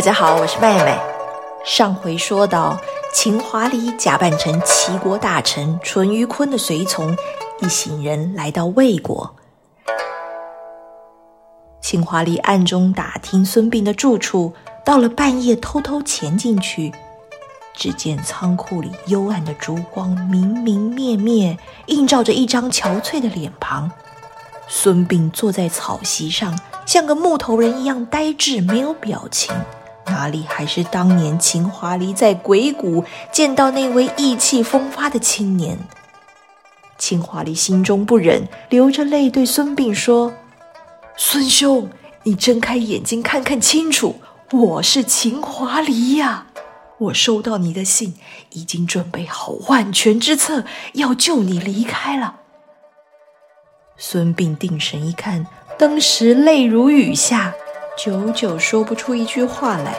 大家好，我是妹妹。上回说到，秦华离假扮成齐国大臣淳于髡的随从，一行人来到魏国。秦华离暗中打听孙膑的住处，到了半夜偷偷潜进去，只见仓库里幽暗的烛光明明灭灭，映照着一张憔悴的脸庞。孙膑坐在草席上，像个木头人一样呆滞，没有表情，哪里还是当年秦华离在鬼谷见到那位意气风发的青年？秦华离心中不忍，流着泪对孙膑说：“孙兄，你睁开眼睛看看清楚，我是秦华离呀！我收到你的信，已经准备好万全之策，要救你离开了。”孙膑定神一看，当时泪如雨下，久久说不出一句话来。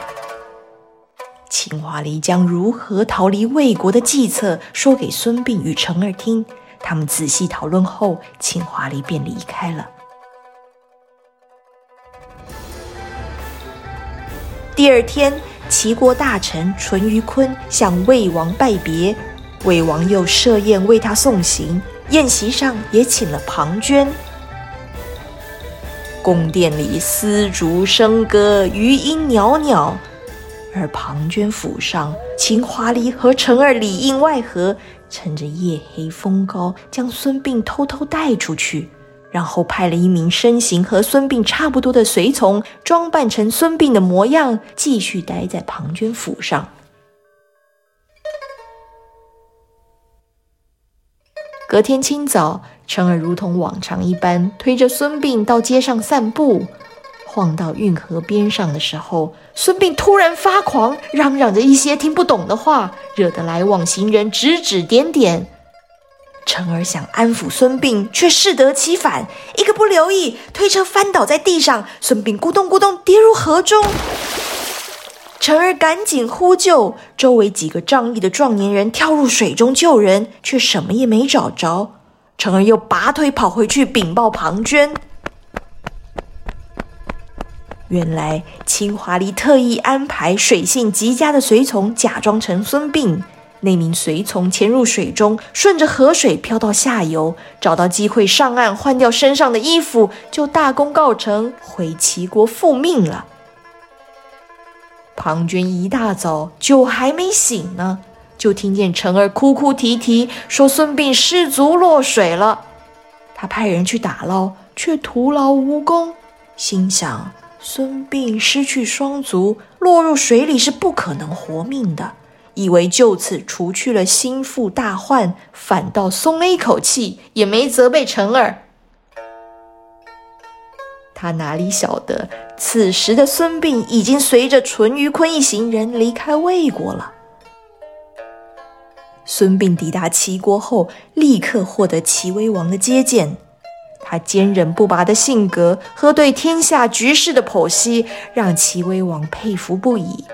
秦华离将如何逃离魏国的计策说给孙膑与成儿听，他们仔细讨论后，秦华离便离开了。第二天，齐国大臣淳于髡向魏王拜别，魏王又设宴为他送行。宴席上也请了庞涓，宫殿里丝竹笙歌，余音袅袅。而庞涓府上，秦华离和陈儿里应外合，趁着夜黑风高，将孙膑偷偷带出去，然后派了一名身形和孙膑差不多的随从，装扮成孙膑的模样，继续待在庞涓府上。隔天清早，陈儿如同往常一般推着孙膑到街上散步。晃到运河边上的时候，孙膑突然发狂，嚷嚷着一些听不懂的话，惹得来往行人指指点点。陈儿想安抚孙膑，却适得其反，一个不留意，推车翻倒在地上，孙膑咕咚咕咚跌入河中。陈儿赶紧呼救，周围几个仗义的壮年人跳入水中救人，却什么也没找着。陈儿又拔腿跑回去禀报庞涓。原来秦华离特意安排水性极佳的随从假装成孙膑，那名随从潜入水中，顺着河水漂到下游，找到机会上岸换掉身上的衣服，就大功告成，回齐国复命了。庞涓一大早酒还没醒呢，就听见陈儿哭哭啼啼说孙膑失足落水了。他派人去打捞，却徒劳无功，心想孙膑失去双足，落入水里是不可能活命的，以为就此除去了心腹大患，反倒松了一口气，也没责备陈儿。他哪里晓得，此时的孙膑已经随着淳于髡一行人离开魏国了。孙膑抵达齐国后，立刻获得齐威王的接见。他坚韧不拔的性格和对天下局势的剖析，让齐威王佩服不已。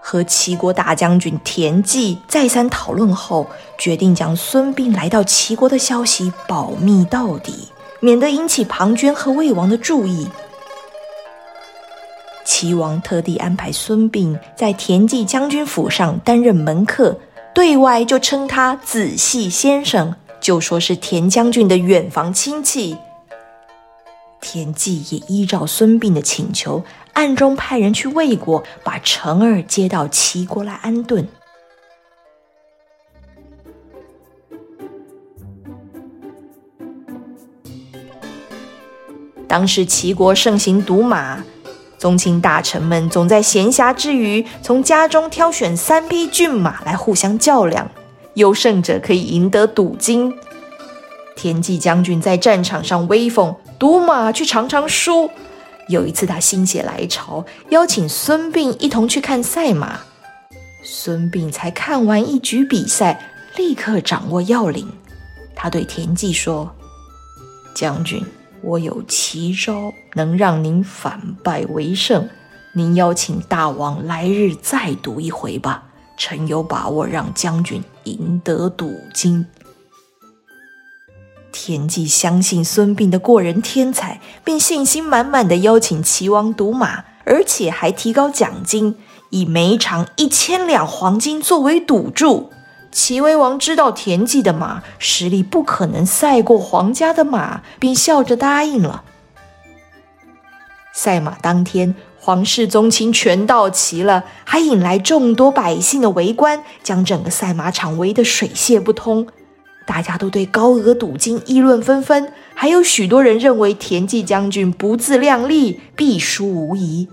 和齐国大将军田忌再三讨论后，决定将孙膑来到齐国的消息保密到底。免得引起庞涓和魏王的注意，齐王特地安排孙膑在田忌将军府上担任门客，对外就称他子细先生，就说是田将军的远房亲戚。田忌也依照孙膑的请求，暗中派人去魏国，把成儿接到齐国来安顿。当时齐国盛行赌马，宗亲大臣们总在闲暇之余，从家中挑选三匹骏马来互相较量，优胜者可以赢得赌金。田忌将军在战场上威风，赌马却常常输。有一次他心血来潮，邀请孙膑一同去看赛马。孙膑才看完一局比赛，立刻掌握要领。他对田忌说：“将军。”我有奇招，能让您反败为胜。您邀请大王来日再赌一回吧，臣有把握让将军赢得赌金。田忌相信孙膑的过人天才，并信心满满的邀请齐王赌马，而且还提高奖金，以每场一千两黄金作为赌注。齐威王知道田忌的马实力不可能赛过皇家的马，便笑着答应了。赛马当天，皇室宗亲全到齐了，还引来众多百姓的围观，将整个赛马场围得水泄不通。大家都对高额赌金议论纷纷，还有许多人认为田忌将军不自量力，必输无疑。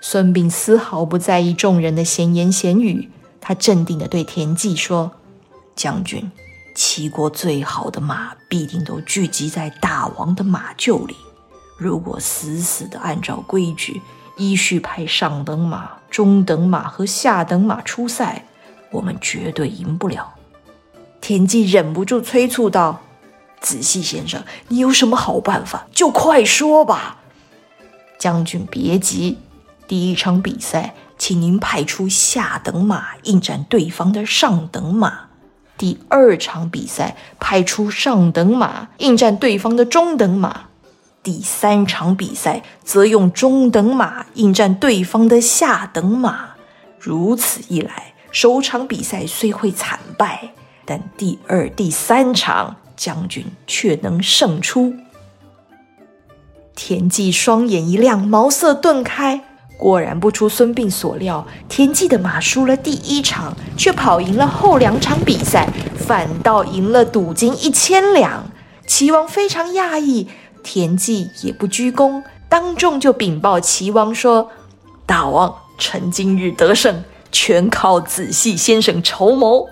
孙膑丝毫不在意众人的闲言闲语。他镇定地对田忌说：“将军，齐国最好的马必定都聚集在大王的马厩里。如果死死地按照规矩依序派上等马、中等马和下等马出赛，我们绝对赢不了。”田忌忍不住催促道：“子细先生，你有什么好办法？就快说吧！”将军别急，第一场比赛。请您派出下等马应战对方的上等马。第二场比赛派出上等马应战对方的中等马。第三场比赛则用中等马应战对方的下等马。如此一来，首场比赛虽会惨败，但第二、第三场将军却能胜出。田忌双眼一亮，茅塞顿开。果然不出孙膑所料，田忌的马输了第一场，却跑赢了后两场比赛，反倒赢了赌金一千两。齐王非常讶异，田忌也不鞠躬，当众就禀报齐王说：“大王，臣今日得胜，全靠子细先生筹谋。”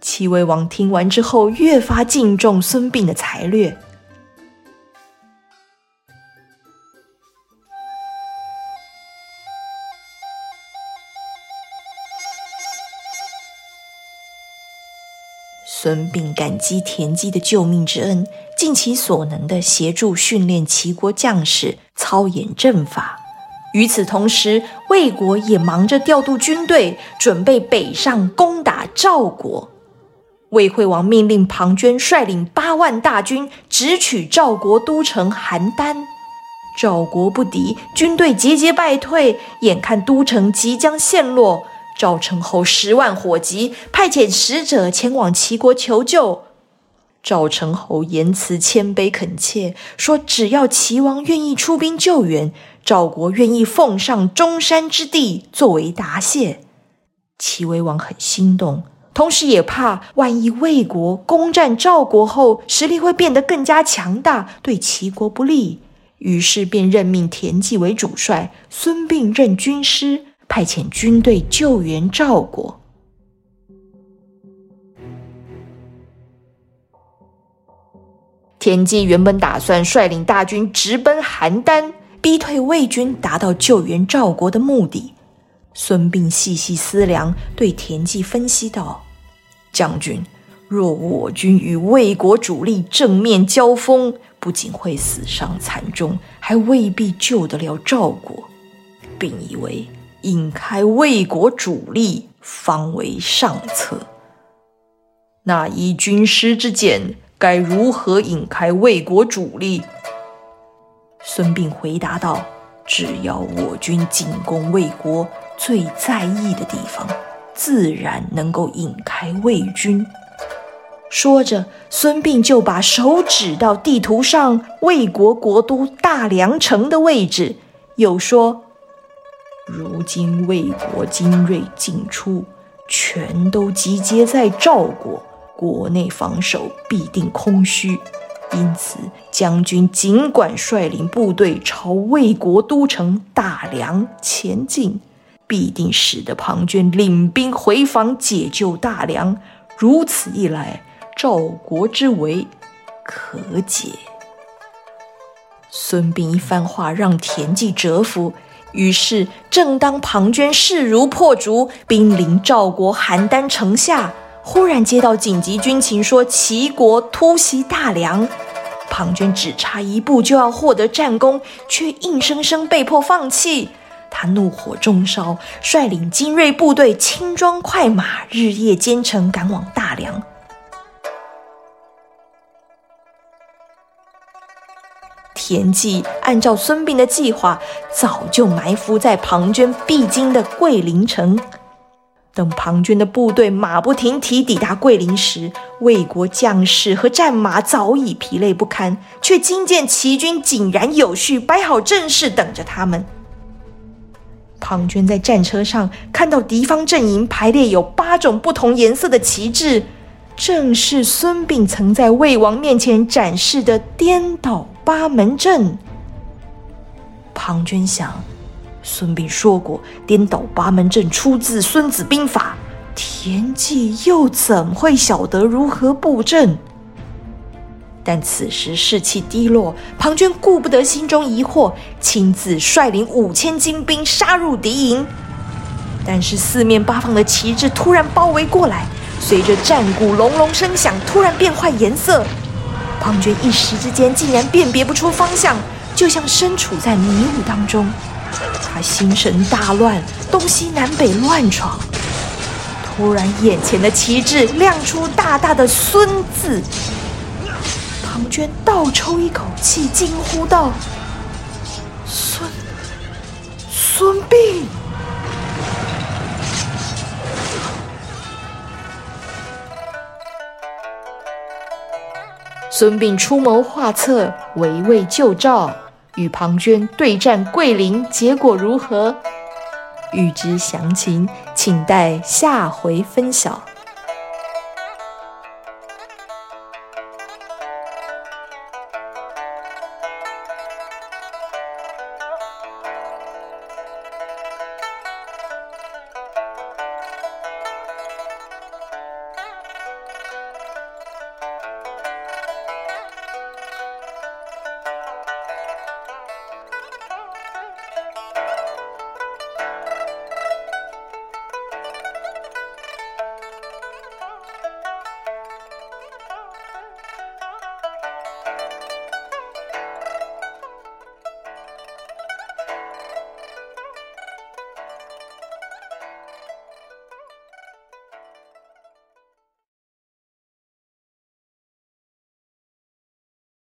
齐威王听完之后，越发敬重孙膑的才略。孙膑感激田忌的救命之恩，尽其所能的协助训练齐国将士，操演阵法。与此同时，魏国也忙着调度军队，准备北上攻打赵国。魏惠王命令庞涓率领八万大军直取赵国都城邯郸，赵国不敌，军队节节败退，眼看都城即将陷落。赵成侯十万火急，派遣使者前往齐国求救。赵成侯言辞谦卑恳切，说：“只要齐王愿意出兵救援，赵国愿意奉上中山之地作为答谢。”齐威王很心动，同时也怕万一魏国攻占赵国后实力会变得更加强大，对齐国不利，于是便任命田忌为主帅，孙膑任军师。派遣军队救援赵国。田忌原本打算率领大军直奔邯郸，逼退魏军，达到救援赵国的目的。孙膑细细思量，对田忌分析道：“将军，若我军与魏国主力正面交锋，不仅会死伤惨重，还未必救得了赵国，并以为。”引开魏国主力，方为上策。那依军师之见，该如何引开魏国主力？孙膑回答道：“只要我军进攻魏国最在意的地方，自然能够引开魏军。”说着，孙膑就把手指到地图上魏国国都大梁城的位置，又说。如今魏国精锐尽出，全都集结在赵国，国内防守必定空虚。因此，将军尽管率领部队朝魏国都城大梁前进，必定使得庞涓领兵回防解救大梁。如此一来，赵国之围可解。孙膑一番话让田忌折服。于是，正当庞涓势如破竹，兵临赵国邯郸城下，忽然接到紧急军情，说齐国突袭大梁。庞涓只差一步就要获得战功，却硬生生被迫放弃。他怒火中烧，率领精锐部队，轻装快马，日夜兼程赶往大梁。田忌按照孙膑的计划，早就埋伏在庞涓必经的桂林城。等庞涓的部队马不停蹄抵达桂林时，魏国将士和战马早已疲累不堪，却惊见齐军井然有序，摆好阵势等着他们。庞涓在战车上看到敌方阵营排列有八种不同颜色的旗帜，正是孙膑曾在魏王面前展示的颠倒八门阵。庞涓想。孙膑说过，颠倒八门阵出自《孙子兵法》，田忌又怎会晓得如何布阵？但此时士气低落，庞涓顾不得心中疑惑，亲自率领五千精兵杀入敌营。但是四面八方的旗帜突然包围过来，随着战鼓隆隆声响，突然变换颜色。庞涓一时之间竟然辨别不出方向，就像身处在迷雾当中。他心神大乱，东西南北乱闯。突然，眼前的旗帜亮出大大的“孙”字。庞涓倒抽一口气，惊呼道：“孙，孙膑！”孙膑出谋划策，围魏救赵。与庞涓对战桂林，结果如何？欲知详情，请待下回分晓。